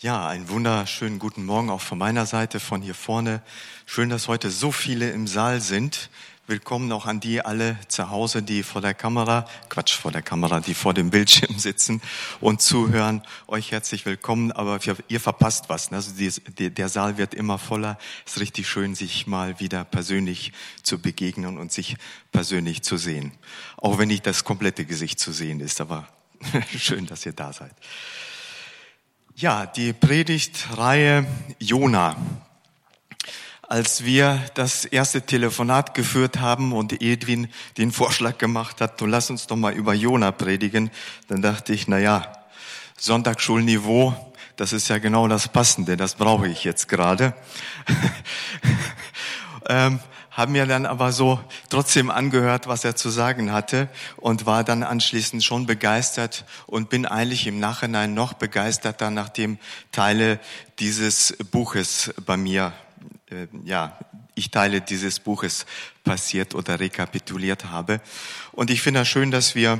Ja, einen wunderschönen guten Morgen auch von meiner Seite, von hier vorne. Schön, dass heute so viele im Saal sind. Willkommen auch an die alle zu Hause, die vor der Kamera, Quatsch, vor der Kamera, die vor dem Bildschirm sitzen und zuhören. Euch herzlich willkommen, aber ihr verpasst was. Ne? Also der Saal wird immer voller. Es ist richtig schön, sich mal wieder persönlich zu begegnen und sich persönlich zu sehen. Auch wenn nicht das komplette Gesicht zu sehen ist, aber schön, dass ihr da seid. Ja, die Predigtreihe Jona. Als wir das erste Telefonat geführt haben und Edwin den Vorschlag gemacht hat, du lass uns doch mal über Jona predigen, dann dachte ich, na ja, Sonntagsschulniveau, das ist ja genau das Passende, das brauche ich jetzt gerade. ähm, haben mir dann aber so trotzdem angehört, was er zu sagen hatte und war dann anschließend schon begeistert und bin eigentlich im Nachhinein noch begeisterter, nachdem Teile dieses Buches bei mir, äh, ja, ich Teile dieses Buches passiert oder rekapituliert habe. Und ich finde es schön, dass wir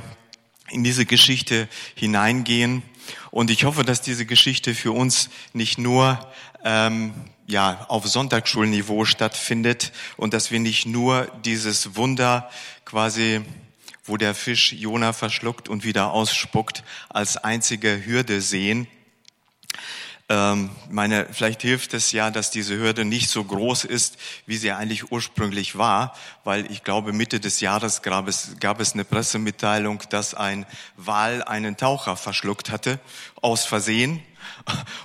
in diese Geschichte hineingehen. Und ich hoffe, dass diese Geschichte für uns nicht nur ähm, ja, auf Sonntagsschulniveau stattfindet und dass wir nicht nur dieses Wunder quasi, wo der Fisch Jona verschluckt und wieder ausspuckt, als einzige Hürde sehen. Ähm, meine, vielleicht hilft es ja, dass diese Hürde nicht so groß ist, wie sie eigentlich ursprünglich war, weil ich glaube, Mitte des Jahres gab es, gab es eine Pressemitteilung, dass ein Wal einen Taucher verschluckt hatte, aus Versehen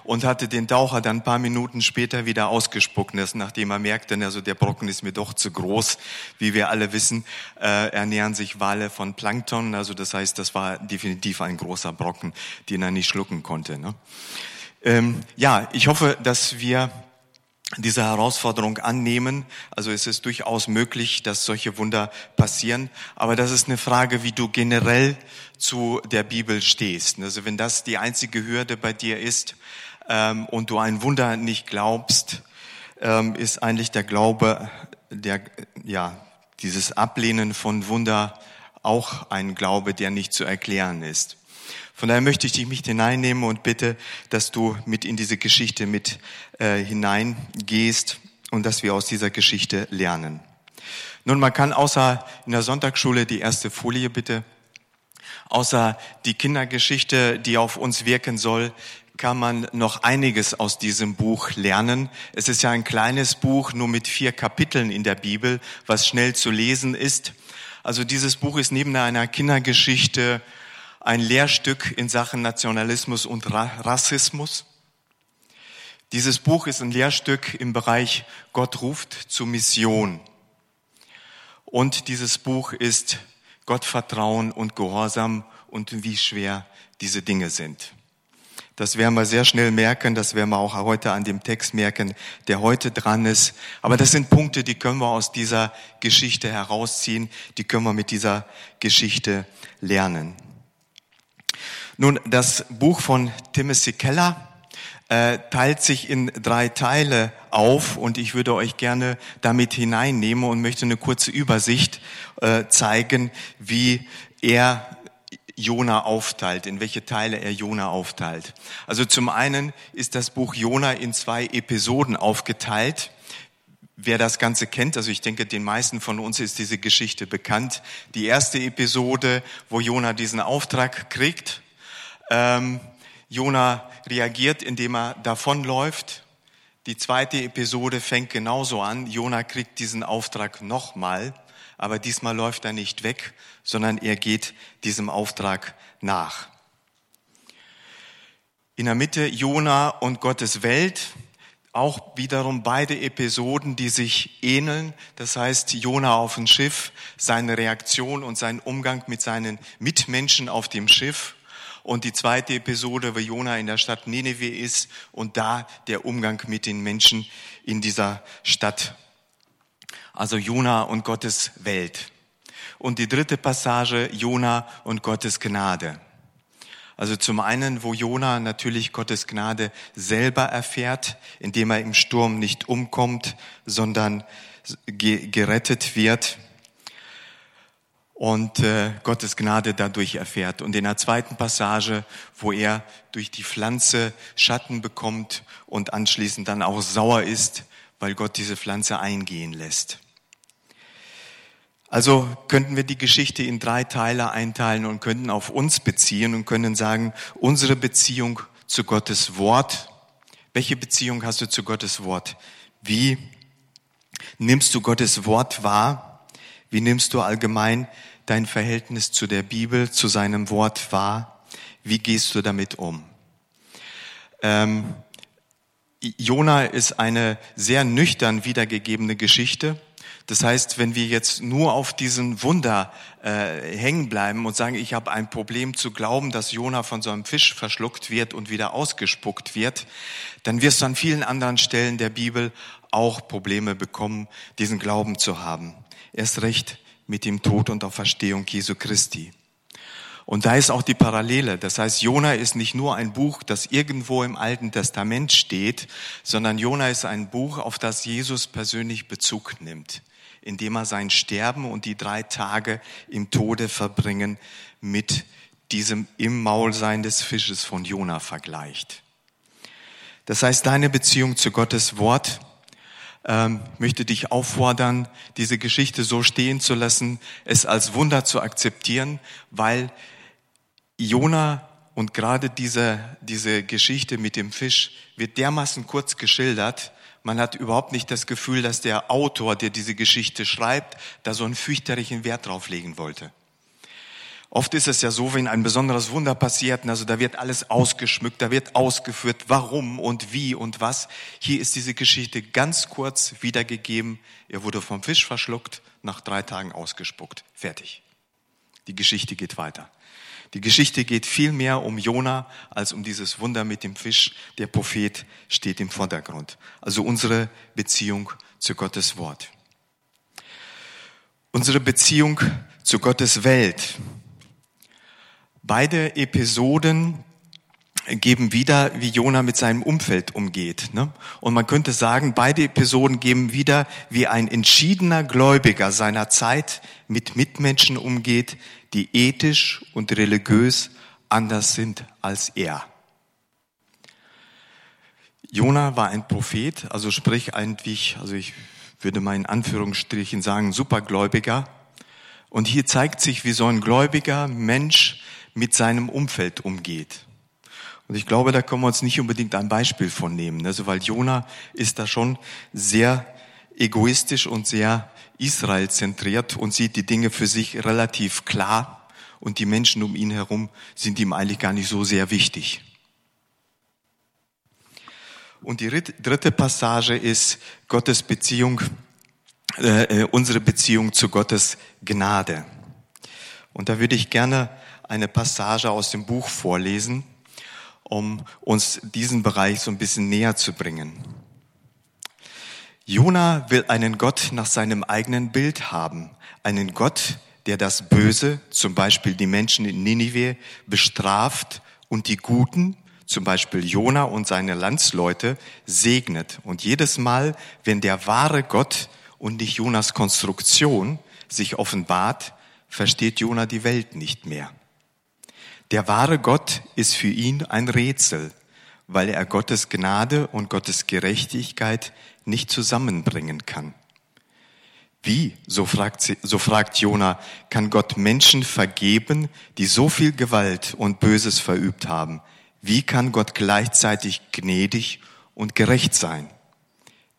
und hatte den Taucher dann ein paar Minuten später wieder ausgespuckt, nachdem er merkte, also der Brocken ist mir doch zu groß. Wie wir alle wissen, äh, ernähren sich Wale von Plankton, also das heißt, das war definitiv ein großer Brocken, den er nicht schlucken konnte. Ne? Ähm, ja, ich hoffe, dass wir diese Herausforderung annehmen. Also es ist durchaus möglich, dass solche Wunder passieren. Aber das ist eine Frage, wie du generell zu der Bibel stehst. Also wenn das die einzige Hürde bei dir ist ähm, und du ein Wunder nicht glaubst, ähm, ist eigentlich der Glaube, der, ja, dieses Ablehnen von Wunder auch ein Glaube, der nicht zu erklären ist. Von daher möchte ich dich mit hineinnehmen und bitte, dass du mit in diese Geschichte mit äh, hineingehst und dass wir aus dieser Geschichte lernen. Nun, man kann außer in der Sonntagsschule die erste Folie bitte, außer die Kindergeschichte, die auf uns wirken soll, kann man noch einiges aus diesem Buch lernen. Es ist ja ein kleines Buch, nur mit vier Kapiteln in der Bibel, was schnell zu lesen ist. Also dieses Buch ist neben einer Kindergeschichte ein Lehrstück in Sachen Nationalismus und Rassismus. Dieses Buch ist ein Lehrstück im Bereich Gott ruft zur Mission. Und dieses Buch ist Gottvertrauen und Gehorsam und wie schwer diese Dinge sind. Das werden wir sehr schnell merken, das werden wir auch heute an dem Text merken, der heute dran ist. Aber das sind Punkte, die können wir aus dieser Geschichte herausziehen, die können wir mit dieser Geschichte lernen. Nun, das Buch von Timothy Keller äh, teilt sich in drei Teile auf und ich würde euch gerne damit hineinnehmen und möchte eine kurze Übersicht äh, zeigen, wie er Jona aufteilt, in welche Teile er Jona aufteilt. Also zum einen ist das Buch Jona in zwei Episoden aufgeteilt. Wer das Ganze kennt, also ich denke, den meisten von uns ist diese Geschichte bekannt. Die erste Episode, wo Jona diesen Auftrag kriegt, ähm, Jona reagiert, indem er davonläuft. Die zweite Episode fängt genauso an. Jona kriegt diesen Auftrag nochmal, aber diesmal läuft er nicht weg, sondern er geht diesem Auftrag nach. In der Mitte Jona und Gottes Welt, auch wiederum beide Episoden, die sich ähneln. Das heißt, Jona auf dem Schiff, seine Reaktion und sein Umgang mit seinen Mitmenschen auf dem Schiff und die zweite Episode, wo Jona in der Stadt Nineveh ist und da der Umgang mit den Menschen in dieser Stadt. Also Jona und Gottes Welt. Und die dritte Passage, Jona und Gottes Gnade. Also zum einen, wo Jona natürlich Gottes Gnade selber erfährt, indem er im Sturm nicht umkommt, sondern gerettet wird und äh, Gottes Gnade dadurch erfährt. Und in der zweiten Passage, wo er durch die Pflanze Schatten bekommt und anschließend dann auch sauer ist, weil Gott diese Pflanze eingehen lässt. Also könnten wir die Geschichte in drei Teile einteilen und könnten auf uns beziehen und können sagen, unsere Beziehung zu Gottes Wort. Welche Beziehung hast du zu Gottes Wort? Wie nimmst du Gottes Wort wahr? Wie nimmst du allgemein dein Verhältnis zu der Bibel, zu seinem Wort wahr? Wie gehst du damit um? Ähm, Jona ist eine sehr nüchtern wiedergegebene Geschichte. Das heißt, wenn wir jetzt nur auf diesen Wunder äh, hängen bleiben und sagen, ich habe ein Problem zu glauben, dass Jona von so einem Fisch verschluckt wird und wieder ausgespuckt wird, dann wirst du an vielen anderen Stellen der Bibel auch Probleme bekommen, diesen Glauben zu haben. Erst recht mit dem Tod und Auferstehung Jesu Christi. Und da ist auch die Parallele. Das heißt, Jona ist nicht nur ein Buch, das irgendwo im Alten Testament steht, sondern Jona ist ein Buch, auf das Jesus persönlich Bezug nimmt, indem er sein Sterben und die drei Tage im Tode verbringen mit diesem im Maulsein des Fisches von Jona vergleicht. Das heißt, deine Beziehung zu Gottes Wort ähm, möchte dich auffordern, diese Geschichte so stehen zu lassen, es als Wunder zu akzeptieren, weil Jona und gerade diese, diese Geschichte mit dem Fisch wird dermaßen kurz geschildert, man hat überhaupt nicht das Gefühl, dass der Autor, der diese Geschichte schreibt, da so einen fürchterlichen Wert drauf legen wollte. Oft ist es ja so, wenn ein besonderes Wunder passiert, also da wird alles ausgeschmückt, da wird ausgeführt, warum und wie und was. Hier ist diese Geschichte ganz kurz wiedergegeben. Er wurde vom Fisch verschluckt, nach drei Tagen ausgespuckt. Fertig. Die Geschichte geht weiter. Die Geschichte geht viel mehr um Jona als um dieses Wunder mit dem Fisch. Der Prophet steht im Vordergrund. Also unsere Beziehung zu Gottes Wort. Unsere Beziehung zu Gottes Welt. Beide Episoden geben wieder, wie Jona mit seinem Umfeld umgeht. Ne? Und man könnte sagen, beide Episoden geben wieder, wie ein entschiedener Gläubiger seiner Zeit mit Mitmenschen umgeht, die ethisch und religiös anders sind als er. Jona war ein Prophet, also sprich eigentlich, also ich würde mal in Anführungsstrichen sagen, Supergläubiger. Und hier zeigt sich, wie so ein gläubiger Mensch mit seinem Umfeld umgeht. Und ich glaube, da können wir uns nicht unbedingt ein Beispiel von nehmen. Also, weil Jona ist da schon sehr egoistisch und sehr Israel zentriert und sieht die Dinge für sich relativ klar. Und die Menschen um ihn herum sind ihm eigentlich gar nicht so sehr wichtig. Und die dritte Passage ist Gottes Beziehung, äh, äh, unsere Beziehung zu Gottes Gnade. Und da würde ich gerne eine Passage aus dem Buch vorlesen, um uns diesen Bereich so ein bisschen näher zu bringen. Jona will einen Gott nach seinem eigenen Bild haben, einen Gott, der das Böse, zum Beispiel die Menschen in Ninive, bestraft und die Guten, zum Beispiel Jona und seine Landsleute, segnet. Und jedes Mal, wenn der wahre Gott und nicht Jonas Konstruktion sich offenbart, versteht Jona die Welt nicht mehr. Der wahre Gott ist für ihn ein Rätsel, weil er Gottes Gnade und Gottes Gerechtigkeit nicht zusammenbringen kann. Wie, so fragt, so fragt Jona, kann Gott Menschen vergeben, die so viel Gewalt und Böses verübt haben? Wie kann Gott gleichzeitig gnädig und gerecht sein?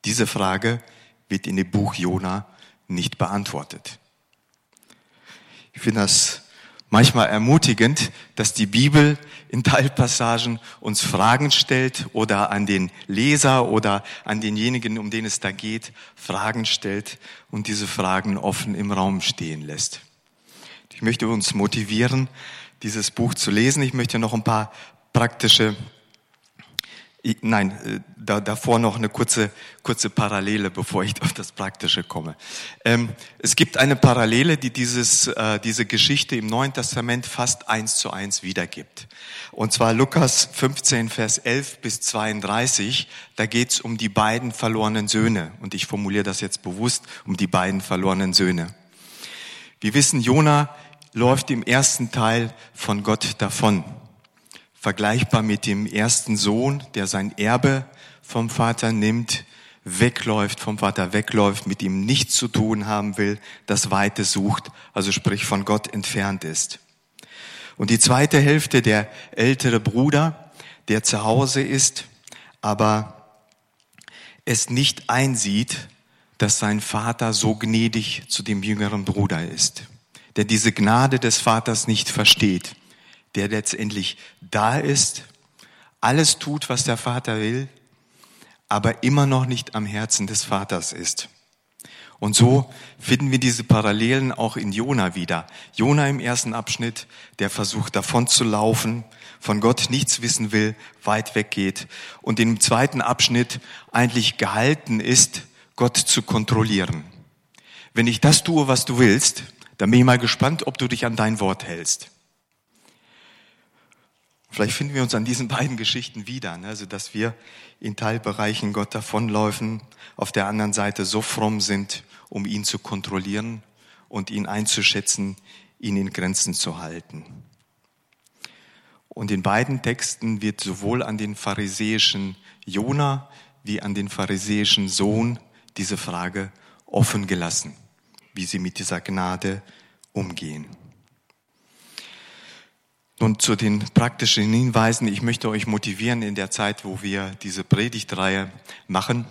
Diese Frage wird in dem Buch Jona nicht beantwortet. Ich finde das manchmal ermutigend, dass die Bibel in Teilpassagen uns Fragen stellt oder an den Leser oder an denjenigen, um den es da geht, Fragen stellt und diese Fragen offen im Raum stehen lässt. Ich möchte uns motivieren, dieses Buch zu lesen. Ich möchte noch ein paar praktische Nein, äh, da, davor noch eine kurze, kurze Parallele, bevor ich auf das Praktische komme. Ähm, es gibt eine Parallele, die dieses, äh, diese Geschichte im Neuen Testament fast eins zu eins wiedergibt. Und zwar Lukas 15, Vers 11 bis 32. Da geht es um die beiden verlorenen Söhne. Und ich formuliere das jetzt bewusst, um die beiden verlorenen Söhne. Wir wissen, Jona läuft im ersten Teil von Gott davon. Vergleichbar mit dem ersten Sohn, der sein Erbe vom Vater nimmt, wegläuft, vom Vater wegläuft, mit ihm nichts zu tun haben will, das Weite sucht, also sprich von Gott entfernt ist. Und die zweite Hälfte, der ältere Bruder, der zu Hause ist, aber es nicht einsieht, dass sein Vater so gnädig zu dem jüngeren Bruder ist, der diese Gnade des Vaters nicht versteht, der letztendlich da ist, alles tut, was der Vater will, aber immer noch nicht am Herzen des Vaters ist. Und so finden wir diese Parallelen auch in Jona wieder. Jona im ersten Abschnitt, der versucht davon zu laufen, von Gott nichts wissen will, weit weggeht und im zweiten Abschnitt eigentlich gehalten ist, Gott zu kontrollieren. Wenn ich das tue, was du willst, dann bin ich mal gespannt, ob du dich an dein Wort hältst. Vielleicht finden wir uns an diesen beiden Geschichten wieder, ne? also dass wir in Teilbereichen Gott davonläufen, auf der anderen Seite so fromm sind, um ihn zu kontrollieren und ihn einzuschätzen, ihn in Grenzen zu halten. Und in beiden Texten wird sowohl an den pharisäischen Jona wie an den pharisäischen Sohn diese Frage offen gelassen, wie sie mit dieser Gnade umgehen. Nun zu den praktischen Hinweisen. Ich möchte euch motivieren in der Zeit, wo wir diese Predigtreihe machen.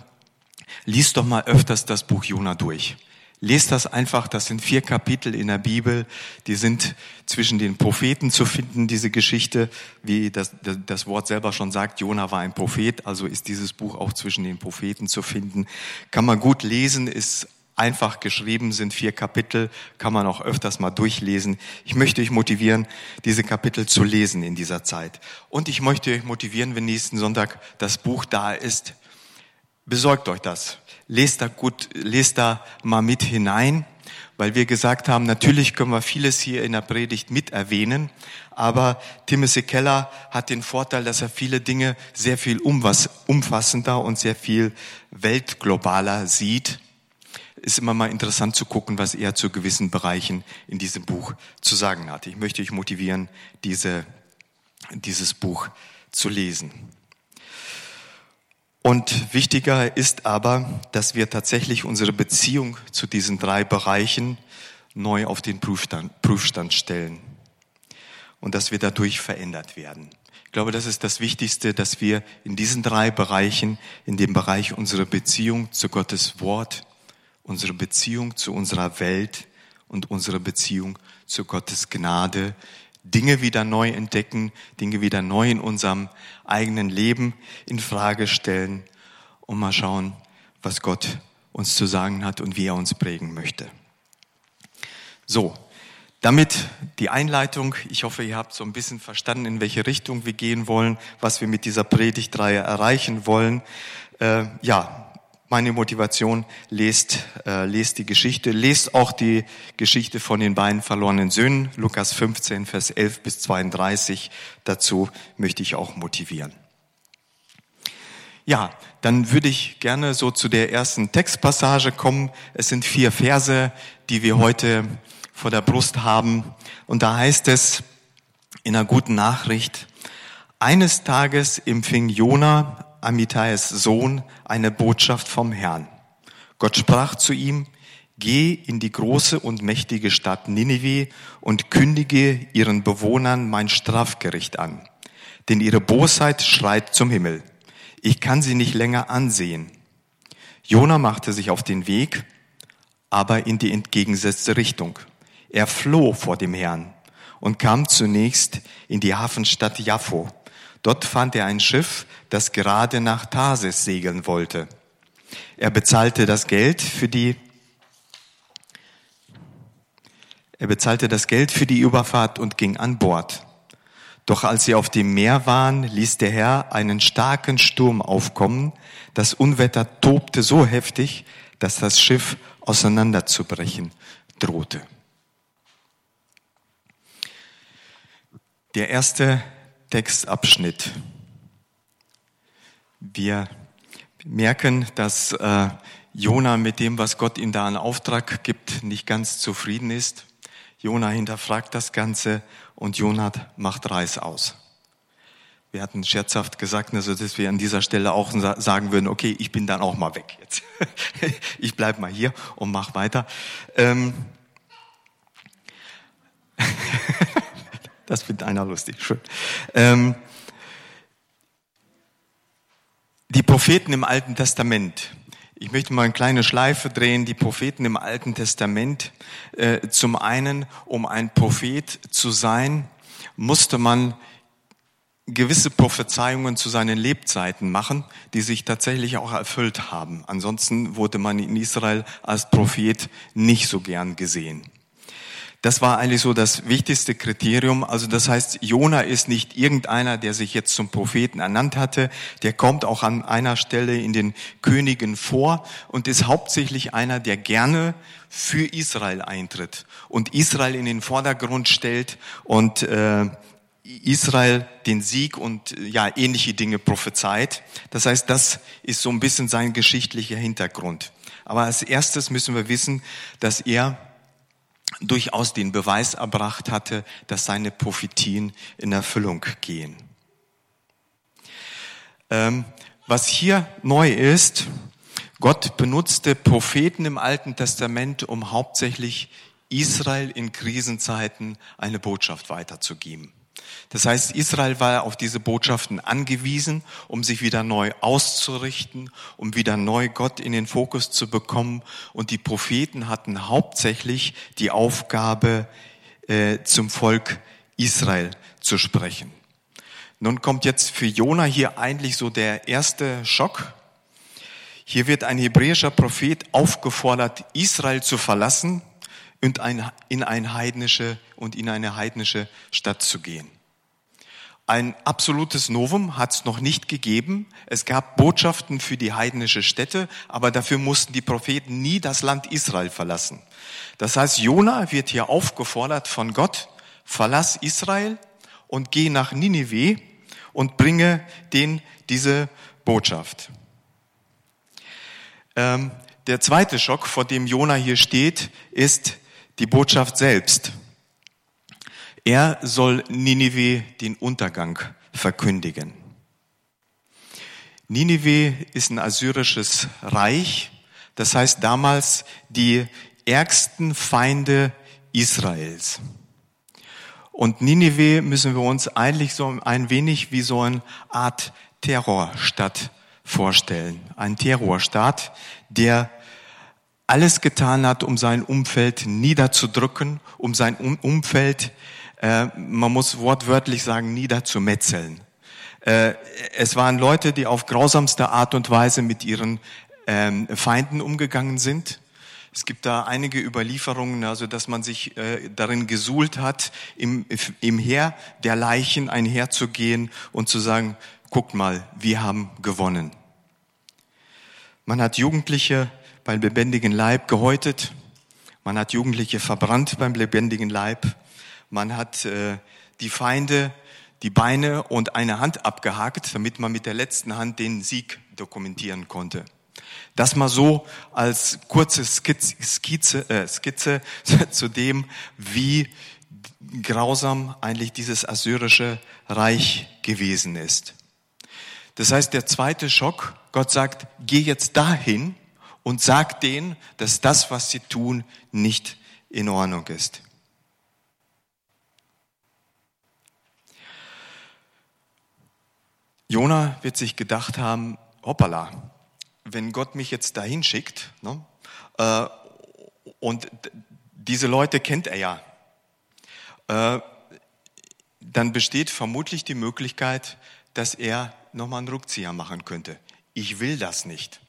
Lies doch mal öfters das Buch Jona durch. Lest das einfach, das sind vier Kapitel in der Bibel, die sind zwischen den Propheten zu finden, diese Geschichte, wie das, das Wort selber schon sagt, Jona war ein Prophet, also ist dieses Buch auch zwischen den Propheten zu finden. Kann man gut lesen, ist einfach geschrieben, sind vier Kapitel, kann man auch öfters mal durchlesen. Ich möchte euch motivieren, diese Kapitel zu lesen in dieser Zeit. Und ich möchte euch motivieren, wenn nächsten Sonntag das Buch da ist, besorgt euch das. Lest da gut, lest da mal mit hinein, weil wir gesagt haben, natürlich können wir vieles hier in der Predigt mit erwähnen, aber Timothy Keller hat den Vorteil, dass er viele Dinge sehr viel umfassender und sehr viel weltglobaler sieht ist immer mal interessant zu gucken, was er zu gewissen Bereichen in diesem Buch zu sagen hat. Ich möchte euch motivieren, diese, dieses Buch zu lesen. Und wichtiger ist aber, dass wir tatsächlich unsere Beziehung zu diesen drei Bereichen neu auf den Prüfstand, Prüfstand stellen und dass wir dadurch verändert werden. Ich glaube, das ist das Wichtigste, dass wir in diesen drei Bereichen, in dem Bereich unserer Beziehung zu Gottes Wort, unsere Beziehung zu unserer Welt und unsere Beziehung zu Gottes Gnade, Dinge wieder neu entdecken, Dinge wieder neu in unserem eigenen Leben in Frage stellen und mal schauen, was Gott uns zu sagen hat und wie er uns prägen möchte. So, damit die Einleitung. Ich hoffe, ihr habt so ein bisschen verstanden, in welche Richtung wir gehen wollen, was wir mit dieser Predigtreihe erreichen wollen. Äh, ja, meine Motivation, lest, äh, lest die Geschichte, lest auch die Geschichte von den beiden verlorenen Söhnen, Lukas 15, Vers 11 bis 32. Dazu möchte ich auch motivieren. Ja, dann würde ich gerne so zu der ersten Textpassage kommen. Es sind vier Verse, die wir heute vor der Brust haben. Und da heißt es in einer guten Nachricht, eines Tages empfing Jona Amitais Sohn, eine Botschaft vom Herrn. Gott sprach zu ihm, Geh in die große und mächtige Stadt Ninive und kündige ihren Bewohnern mein Strafgericht an. Denn ihre Bosheit schreit zum Himmel. Ich kann sie nicht länger ansehen. Jona machte sich auf den Weg, aber in die entgegengesetzte Richtung. Er floh vor dem Herrn und kam zunächst in die Hafenstadt Jaffo. Dort fand er ein Schiff, das gerade nach Tarsis segeln wollte. Er bezahlte das Geld für die er bezahlte das Geld für die Überfahrt und ging an Bord. Doch als sie auf dem Meer waren, ließ der Herr einen starken Sturm aufkommen. Das Unwetter tobte so heftig, dass das Schiff auseinanderzubrechen drohte. Der erste Textabschnitt. Wir merken, dass äh, Jona mit dem, was Gott ihm da in Auftrag gibt, nicht ganz zufrieden ist. Jona hinterfragt das Ganze und Jonat macht Reis aus. Wir hatten scherzhaft gesagt, also dass wir an dieser Stelle auch sagen würden, okay, ich bin dann auch mal weg jetzt. ich bleib mal hier und mach weiter. Ähm das findet einer lustig, schön. Ähm die Propheten im Alten Testament. Ich möchte mal eine kleine Schleife drehen. Die Propheten im Alten Testament. Äh, zum einen, um ein Prophet zu sein, musste man gewisse Prophezeiungen zu seinen Lebzeiten machen, die sich tatsächlich auch erfüllt haben. Ansonsten wurde man in Israel als Prophet nicht so gern gesehen. Das war eigentlich so das wichtigste Kriterium. Also das heißt, Jona ist nicht irgendeiner, der sich jetzt zum Propheten ernannt hatte. Der kommt auch an einer Stelle in den Königen vor und ist hauptsächlich einer, der gerne für Israel eintritt und Israel in den Vordergrund stellt und äh, Israel den Sieg und ja ähnliche Dinge prophezeit. Das heißt, das ist so ein bisschen sein geschichtlicher Hintergrund. Aber als erstes müssen wir wissen, dass er durchaus den Beweis erbracht hatte, dass seine Prophetien in Erfüllung gehen. Ähm, was hier neu ist, Gott benutzte Propheten im Alten Testament, um hauptsächlich Israel in Krisenzeiten eine Botschaft weiterzugeben. Das heißt, Israel war auf diese Botschaften angewiesen, um sich wieder neu auszurichten, um wieder neu Gott in den Fokus zu bekommen. Und die Propheten hatten hauptsächlich die Aufgabe, äh, zum Volk Israel zu sprechen. Nun kommt jetzt für Jona hier eigentlich so der erste Schock. Hier wird ein hebräischer Prophet aufgefordert, Israel zu verlassen und in, ein heidnische und in eine heidnische Stadt zu gehen. Ein absolutes Novum hat es noch nicht gegeben. Es gab Botschaften für die heidnische Städte, aber dafür mussten die Propheten nie das Land Israel verlassen. Das heißt, Jona wird hier aufgefordert von Gott, verlass Israel und geh nach Ninive und bringe denen diese Botschaft. Ähm, der zweite Schock, vor dem Jona hier steht, ist die Botschaft selbst. Er soll Ninive den Untergang verkündigen. Ninive ist ein assyrisches Reich, das heißt damals die ärgsten Feinde Israels. Und Ninive müssen wir uns eigentlich so ein wenig wie so eine Art Terrorstadt vorstellen. Ein Terrorstaat, der alles getan hat, um sein Umfeld niederzudrücken, um sein Umfeld äh, man muss wortwörtlich sagen, niederzumetzeln. Äh, es waren Leute, die auf grausamste Art und Weise mit ihren ähm, Feinden umgegangen sind. Es gibt da einige Überlieferungen, also dass man sich äh, darin gesuhlt hat, im, im Heer der Leichen einherzugehen und zu sagen, guckt mal, wir haben gewonnen. Man hat Jugendliche beim lebendigen Leib gehäutet, man hat Jugendliche verbrannt beim lebendigen Leib, man hat äh, die Feinde die Beine und eine Hand abgehakt, damit man mit der letzten Hand den Sieg dokumentieren konnte. Das mal so als kurze Skizze, Skizze, äh, Skizze zu dem, wie grausam eigentlich dieses assyrische Reich gewesen ist. Das heißt, der zweite Schock, Gott sagt, geh jetzt dahin und sag denen, dass das, was sie tun, nicht in Ordnung ist. Jona wird sich gedacht haben, hoppala, wenn Gott mich jetzt dahin schickt, ne, äh, und diese Leute kennt er ja, äh, dann besteht vermutlich die Möglichkeit, dass er nochmal einen Rückzieher machen könnte. Ich will das nicht.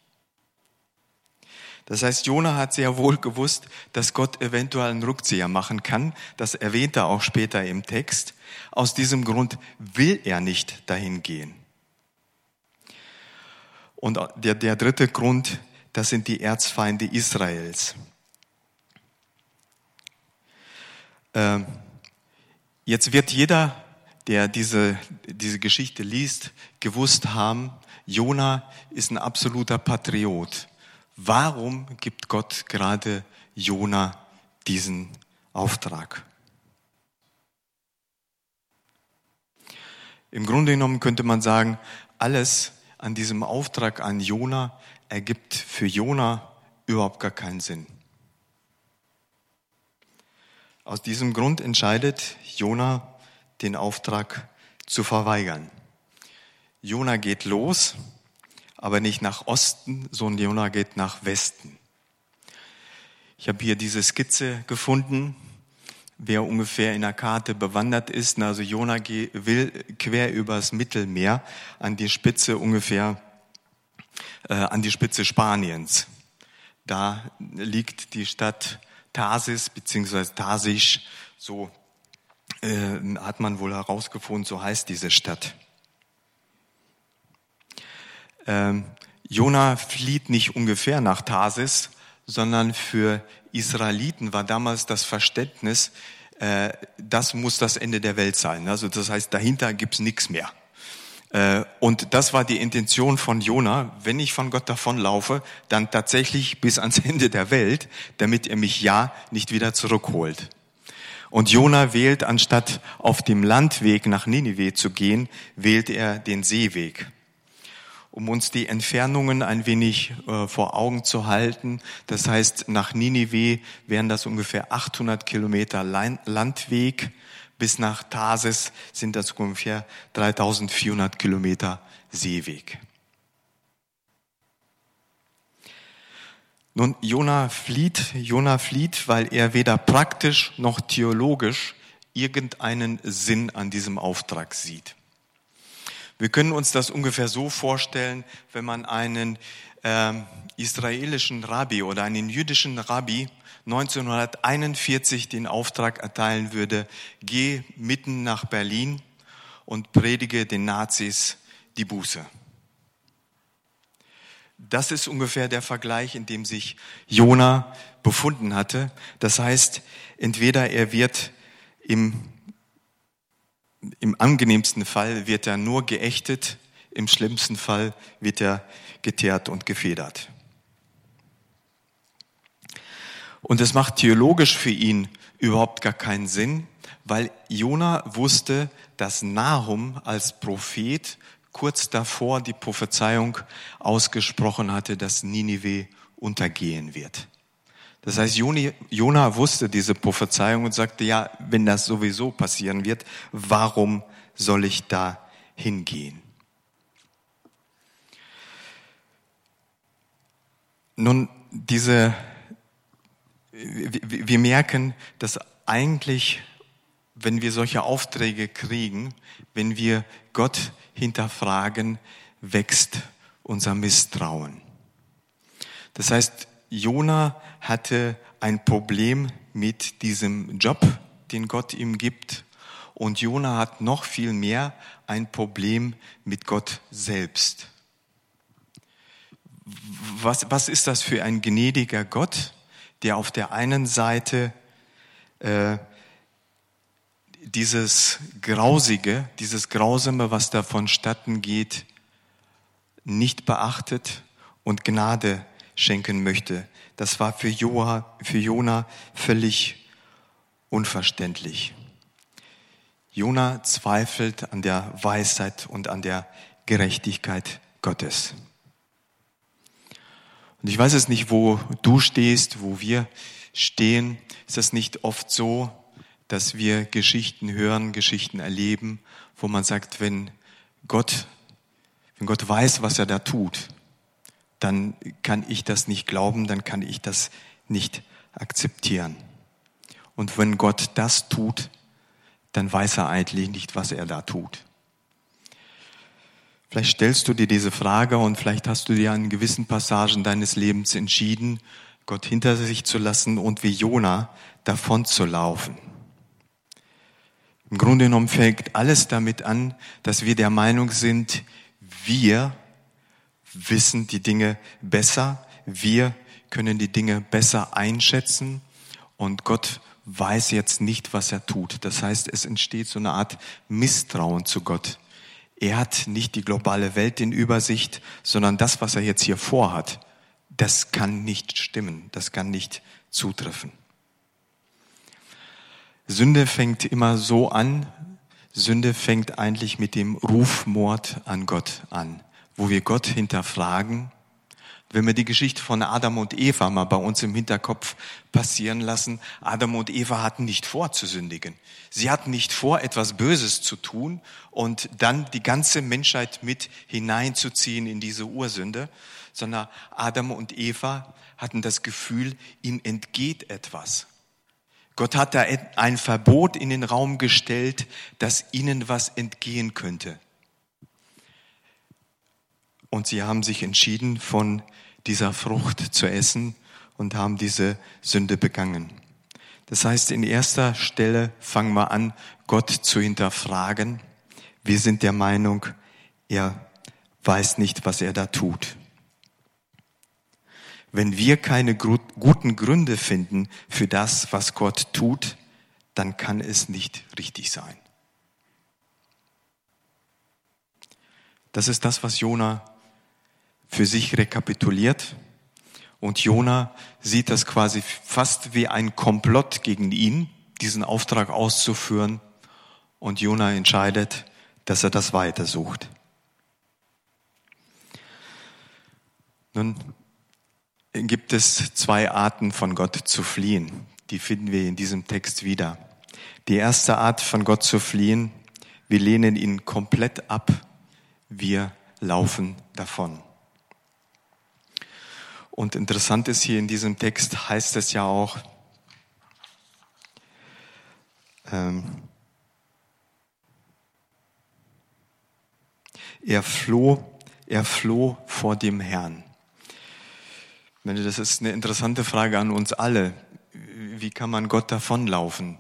Das heißt, Jona hat sehr wohl gewusst, dass Gott eventuell einen Rückzieher machen kann. Das erwähnt er auch später im Text. Aus diesem Grund will er nicht dahin gehen. Und der, der dritte Grund, das sind die Erzfeinde Israels. Ähm, jetzt wird jeder, der diese, diese Geschichte liest, gewusst haben, Jona ist ein absoluter Patriot. Warum gibt Gott gerade Jona diesen Auftrag. Im Grunde genommen könnte man sagen, alles an diesem Auftrag an Jona ergibt für Jona überhaupt gar keinen Sinn. Aus diesem Grund entscheidet Jona, den Auftrag zu verweigern. Jona geht los, aber nicht nach Osten, sondern Jona geht nach Westen. Ich habe hier diese Skizze gefunden wer ungefähr in der Karte bewandert ist. Also Jona will quer übers Mittelmeer an die Spitze ungefähr, äh, an die Spitze Spaniens. Da liegt die Stadt Tarsis beziehungsweise Tarsisch, so äh, hat man wohl herausgefunden, so heißt diese Stadt. Ähm, Jona flieht nicht ungefähr nach Tarsis, sondern für Israeliten war damals das Verständnis, äh, das muss das Ende der Welt sein. Also das heißt, dahinter gibt's nichts mehr. Äh, und das war die Intention von Jona, wenn ich von Gott davonlaufe, dann tatsächlich bis ans Ende der Welt, damit er mich ja nicht wieder zurückholt. Und Jona wählt, anstatt auf dem Landweg nach Ninive zu gehen, wählt er den Seeweg um uns die Entfernungen ein wenig äh, vor Augen zu halten. Das heißt, nach Ninive wären das ungefähr 800 Kilometer Landweg. Bis nach Tarsis sind das ungefähr 3400 Kilometer Seeweg. Nun, Jona flieht, Jona flieht, weil er weder praktisch noch theologisch irgendeinen Sinn an diesem Auftrag sieht. Wir können uns das ungefähr so vorstellen, wenn man einen ähm, israelischen Rabbi oder einen jüdischen Rabbi 1941 den Auftrag erteilen würde, geh mitten nach Berlin und predige den Nazis die Buße. Das ist ungefähr der Vergleich, in dem sich Jona befunden hatte. Das heißt, entweder er wird im im angenehmsten Fall wird er nur geächtet, im schlimmsten Fall wird er geteert und gefedert. Und es macht theologisch für ihn überhaupt gar keinen Sinn, weil Jona wusste, dass Nahum als Prophet kurz davor die Prophezeiung ausgesprochen hatte, dass Ninive untergehen wird. Das heißt, Jona wusste diese Prophezeiung und sagte, ja, wenn das sowieso passieren wird, warum soll ich da hingehen? Nun, diese, wir merken, dass eigentlich, wenn wir solche Aufträge kriegen, wenn wir Gott hinterfragen, wächst unser Misstrauen. Das heißt, Jona hatte ein Problem mit diesem Job, den Gott ihm gibt. Und Jona hat noch viel mehr ein Problem mit Gott selbst. Was, was ist das für ein gnädiger Gott, der auf der einen Seite äh, dieses Grausige, dieses Grausame, was da vonstatten geht, nicht beachtet und Gnade schenken möchte. Das war für, Joa, für Jona völlig unverständlich. Jona zweifelt an der Weisheit und an der Gerechtigkeit Gottes. Und ich weiß es nicht, wo du stehst, wo wir stehen. Ist es nicht oft so, dass wir Geschichten hören, Geschichten erleben, wo man sagt, wenn Gott, wenn Gott weiß, was er da tut, dann kann ich das nicht glauben, dann kann ich das nicht akzeptieren. Und wenn Gott das tut, dann weiß er eigentlich nicht, was er da tut. Vielleicht stellst du dir diese Frage und vielleicht hast du dir an gewissen Passagen deines Lebens entschieden, Gott hinter sich zu lassen und wie Jona davon zu laufen. Im Grunde genommen fängt alles damit an, dass wir der Meinung sind, wir wissen die Dinge besser, wir können die Dinge besser einschätzen und Gott weiß jetzt nicht, was er tut. Das heißt, es entsteht so eine Art Misstrauen zu Gott. Er hat nicht die globale Welt in Übersicht, sondern das, was er jetzt hier vorhat, das kann nicht stimmen, das kann nicht zutreffen. Sünde fängt immer so an, Sünde fängt eigentlich mit dem Rufmord an Gott an, wo wir Gott hinterfragen. Wenn wir die Geschichte von Adam und Eva mal bei uns im Hinterkopf passieren lassen, Adam und Eva hatten nicht vor zu sündigen. Sie hatten nicht vor, etwas Böses zu tun und dann die ganze Menschheit mit hineinzuziehen in diese Ursünde, sondern Adam und Eva hatten das Gefühl, ihnen entgeht etwas. Gott hat da ein Verbot in den Raum gestellt, dass ihnen was entgehen könnte. Und sie haben sich entschieden, von dieser Frucht zu essen und haben diese Sünde begangen. Das heißt, in erster Stelle fangen wir an, Gott zu hinterfragen. Wir sind der Meinung, er weiß nicht, was er da tut. Wenn wir keine guten Gründe finden für das, was Gott tut, dann kann es nicht richtig sein. Das ist das, was Jona für sich rekapituliert. Und Jona sieht das quasi fast wie ein Komplott gegen ihn, diesen Auftrag auszuführen. Und Jona entscheidet, dass er das weitersucht. Nun, gibt es zwei Arten von Gott zu fliehen. Die finden wir in diesem Text wieder. Die erste Art von Gott zu fliehen, wir lehnen ihn komplett ab, wir laufen davon. Und interessant ist hier in diesem Text heißt es ja auch, ähm, er floh, er floh vor dem Herrn. Das ist eine interessante Frage an uns alle. Wie kann man Gott davonlaufen?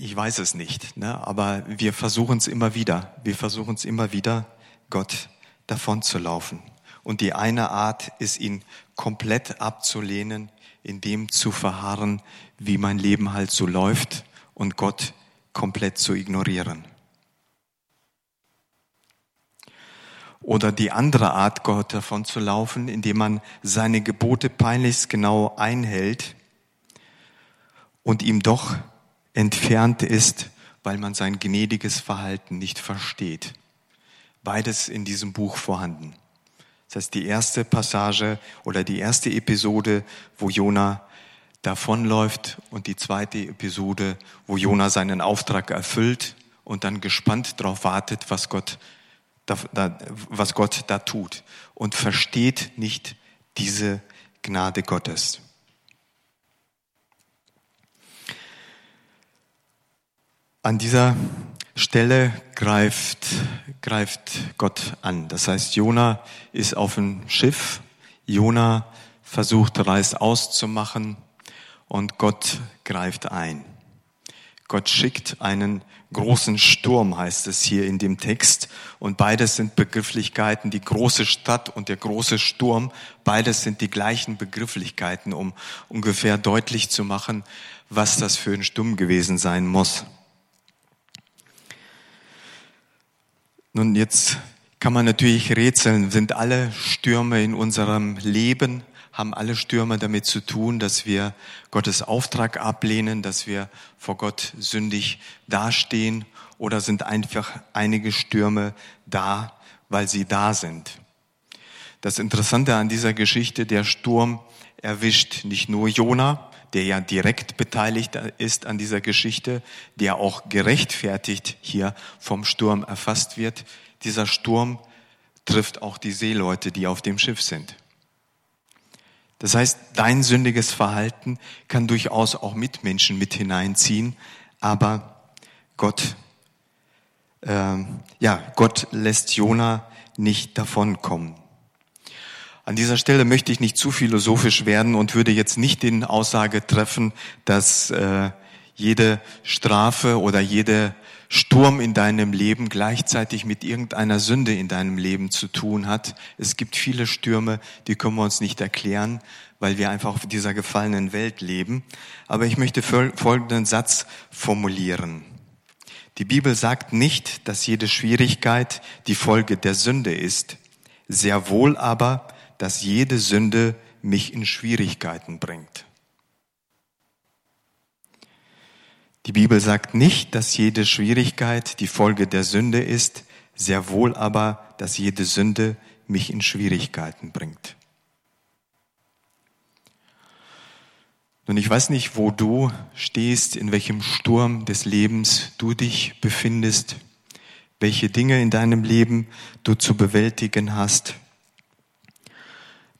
Ich weiß es nicht, ne? aber wir versuchen es immer wieder. Wir versuchen es immer wieder, Gott davonzulaufen. Und die eine Art ist, ihn komplett abzulehnen, in dem zu verharren, wie mein Leben halt so läuft und Gott komplett zu ignorieren. Oder die andere Art, Gott davon zu laufen, indem man seine Gebote peinlichst genau einhält und ihm doch entfernt ist, weil man sein gnädiges Verhalten nicht versteht. Beides in diesem Buch vorhanden. Das heißt, die erste Passage oder die erste Episode, wo Jona davonläuft und die zweite Episode, wo Jona seinen Auftrag erfüllt und dann gespannt darauf wartet, was Gott was Gott da tut und versteht nicht diese Gnade Gottes. An dieser Stelle greift, greift Gott an. Das heißt, Jona ist auf dem Schiff. Jona versucht, Reis auszumachen und Gott greift ein. Gott schickt einen großen Sturm, heißt es hier in dem Text. Und beides sind Begrifflichkeiten, die große Stadt und der große Sturm, beides sind die gleichen Begrifflichkeiten, um ungefähr deutlich zu machen, was das für ein Sturm gewesen sein muss. Nun, jetzt kann man natürlich rätseln, sind alle Stürme in unserem Leben haben alle Stürme damit zu tun, dass wir Gottes Auftrag ablehnen, dass wir vor Gott sündig dastehen oder sind einfach einige Stürme da, weil sie da sind. Das Interessante an dieser Geschichte, der Sturm erwischt nicht nur Jona, der ja direkt beteiligt ist an dieser Geschichte, der auch gerechtfertigt hier vom Sturm erfasst wird. Dieser Sturm trifft auch die Seeleute, die auf dem Schiff sind. Das heißt, dein sündiges Verhalten kann durchaus auch Mitmenschen mit hineinziehen, aber Gott, äh, ja, Gott lässt Jona nicht davonkommen. An dieser Stelle möchte ich nicht zu philosophisch werden und würde jetzt nicht den Aussage treffen, dass äh, jede Strafe oder jede Sturm in deinem Leben gleichzeitig mit irgendeiner Sünde in deinem Leben zu tun hat. Es gibt viele Stürme, die können wir uns nicht erklären, weil wir einfach auf dieser gefallenen Welt leben. Aber ich möchte folgenden Satz formulieren. Die Bibel sagt nicht, dass jede Schwierigkeit die Folge der Sünde ist, sehr wohl aber, dass jede Sünde mich in Schwierigkeiten bringt. Die Bibel sagt nicht, dass jede Schwierigkeit die Folge der Sünde ist, sehr wohl aber, dass jede Sünde mich in Schwierigkeiten bringt. Nun, ich weiß nicht, wo du stehst, in welchem Sturm des Lebens du dich befindest, welche Dinge in deinem Leben du zu bewältigen hast.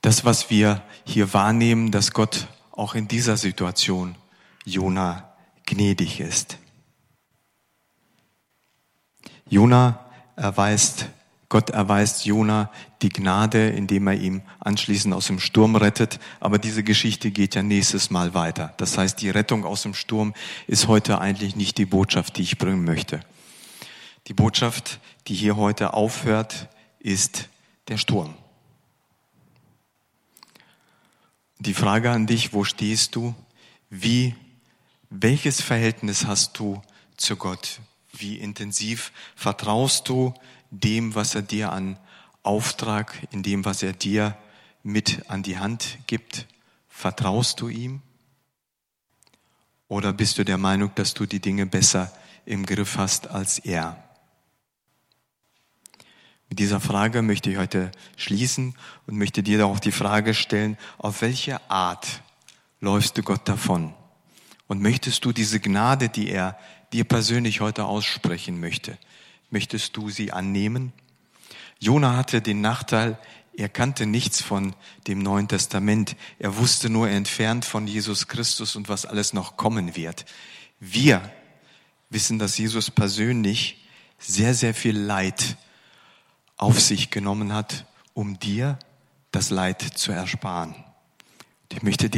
Das, was wir hier wahrnehmen, dass Gott auch in dieser Situation Jona gnädig ist. Jona erweist, Gott erweist Jona die Gnade, indem er ihm anschließend aus dem Sturm rettet. Aber diese Geschichte geht ja nächstes Mal weiter. Das heißt, die Rettung aus dem Sturm ist heute eigentlich nicht die Botschaft, die ich bringen möchte. Die Botschaft, die hier heute aufhört, ist der Sturm. Die Frage an dich, wo stehst du? Wie, welches Verhältnis hast du zu Gott? Wie intensiv vertraust du dem, was er dir an Auftrag, in dem, was er dir mit an die Hand gibt? Vertraust du ihm? Oder bist du der Meinung, dass du die Dinge besser im Griff hast als er? Mit dieser Frage möchte ich heute schließen und möchte dir auch die Frage stellen, auf welche Art läufst du Gott davon? Und möchtest du diese Gnade, die er dir persönlich heute aussprechen möchte, möchtest du sie annehmen? Jona hatte den Nachteil, er kannte nichts von dem Neuen Testament. Er wusste nur entfernt von Jesus Christus und was alles noch kommen wird. Wir wissen, dass Jesus persönlich sehr, sehr viel Leid auf sich genommen hat, um dir das Leid zu ersparen. Ich möchte,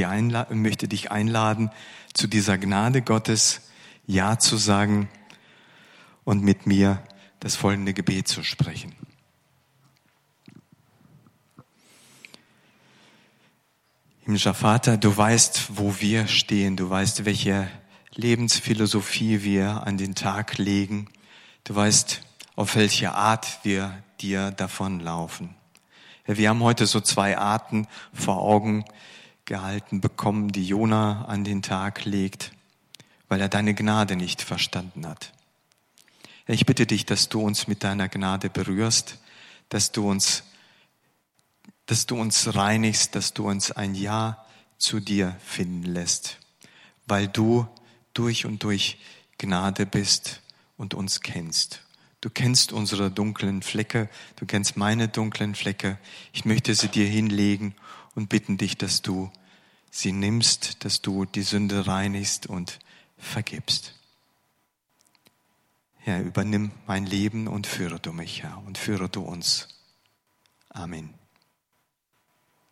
möchte dich einladen, zu dieser Gnade Gottes Ja zu sagen und mit mir das folgende Gebet zu sprechen. Himmlischer Vater, du weißt, wo wir stehen, du weißt, welche Lebensphilosophie wir an den Tag legen, du weißt, auf welche Art wir dir davonlaufen. Wir haben heute so zwei Arten vor Augen gehalten bekommen, die Jona an den Tag legt, weil er deine Gnade nicht verstanden hat. Ich bitte dich, dass du uns mit deiner Gnade berührst, dass du uns, dass du uns reinigst, dass du uns ein Ja zu dir finden lässt, weil du durch und durch Gnade bist und uns kennst. Du kennst unsere dunklen Flecke, du kennst meine dunklen Flecke. Ich möchte sie dir hinlegen und bitten dich, dass du sie nimmst, dass du die Sünde reinigst und vergibst. Herr, übernimm mein Leben und führe du mich, Herr, und führe du uns. Amen.